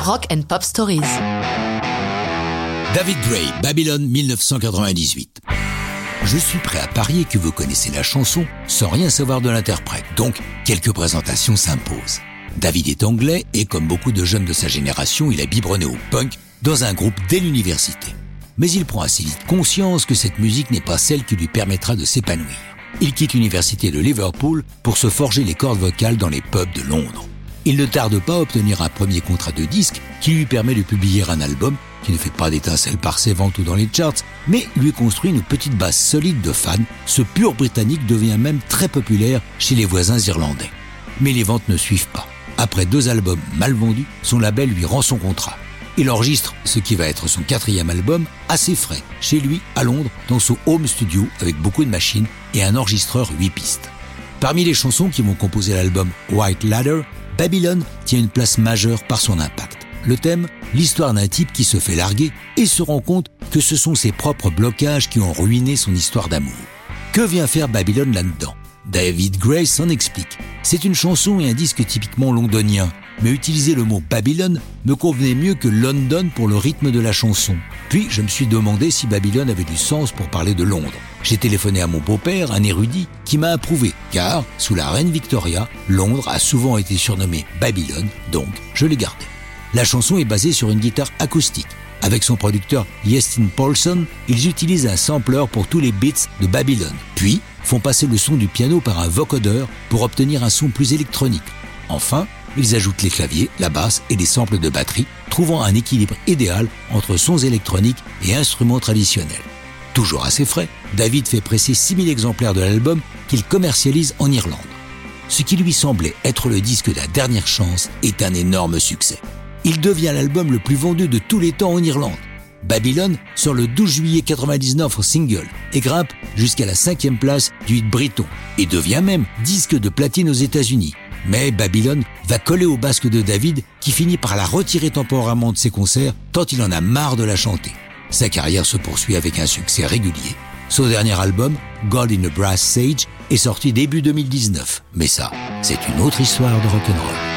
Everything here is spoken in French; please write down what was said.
Rock and Pop Stories. David Gray, Babylone 1998. Je suis prêt à parier que vous connaissez la chanson sans rien savoir de l'interprète, donc quelques présentations s'imposent. David est anglais et comme beaucoup de jeunes de sa génération, il a biberonné au punk dans un groupe dès l'université. Mais il prend assez vite conscience que cette musique n'est pas celle qui lui permettra de s'épanouir. Il quitte l'université de Liverpool pour se forger les cordes vocales dans les pubs de Londres. Il ne tarde pas à obtenir un premier contrat de disque qui lui permet de publier un album qui ne fait pas d'étincelles par ses ventes ou dans les charts, mais lui construit une petite base solide de fans. Ce pur britannique devient même très populaire chez les voisins irlandais. Mais les ventes ne suivent pas. Après deux albums mal vendus, son label lui rend son contrat. Il enregistre ce qui va être son quatrième album assez frais, chez lui, à Londres, dans son home studio avec beaucoup de machines et un enregistreur 8 pistes. Parmi les chansons qui vont composer l'album White Ladder, Babylon tient une place majeure par son impact. Le thème, l'histoire d'un type qui se fait larguer et se rend compte que ce sont ses propres blocages qui ont ruiné son histoire d'amour. Que vient faire Babylon là-dedans? David Gray s'en explique. C'est une chanson et un disque typiquement londonien, mais utiliser le mot Babylone me convenait mieux que London pour le rythme de la chanson. Puis je me suis demandé si Babylone avait du sens pour parler de Londres. J'ai téléphoné à mon beau-père, un érudit, qui m'a approuvé, car, sous la reine Victoria, Londres a souvent été surnommée Babylone, donc je l'ai gardé. La chanson est basée sur une guitare acoustique. Avec son producteur Yestin Paulson, ils utilisent un sampler pour tous les beats de Babylone, puis font passer le son du piano par un vocodeur pour obtenir un son plus électronique. Enfin, ils ajoutent les claviers, la basse et les samples de batterie, trouvant un équilibre idéal entre sons électroniques et instruments traditionnels. Toujours assez frais, David fait presser 6000 exemplaires de l'album qu'il commercialise en Irlande. Ce qui lui semblait être le disque de la dernière chance est un énorme succès. Il devient l'album le plus vendu de tous les temps en Irlande. Babylone sort le 12 juillet 99 en single et grimpe jusqu'à la cinquième place du hit briton et devient même disque de platine aux États-Unis. Mais Babylone va coller au basque de David qui finit par la retirer temporairement de ses concerts tant il en a marre de la chanter. Sa carrière se poursuit avec un succès régulier. Son dernier album, God in a Brass Sage, est sorti début 2019. Mais ça, c'est une autre histoire de rock'n'roll.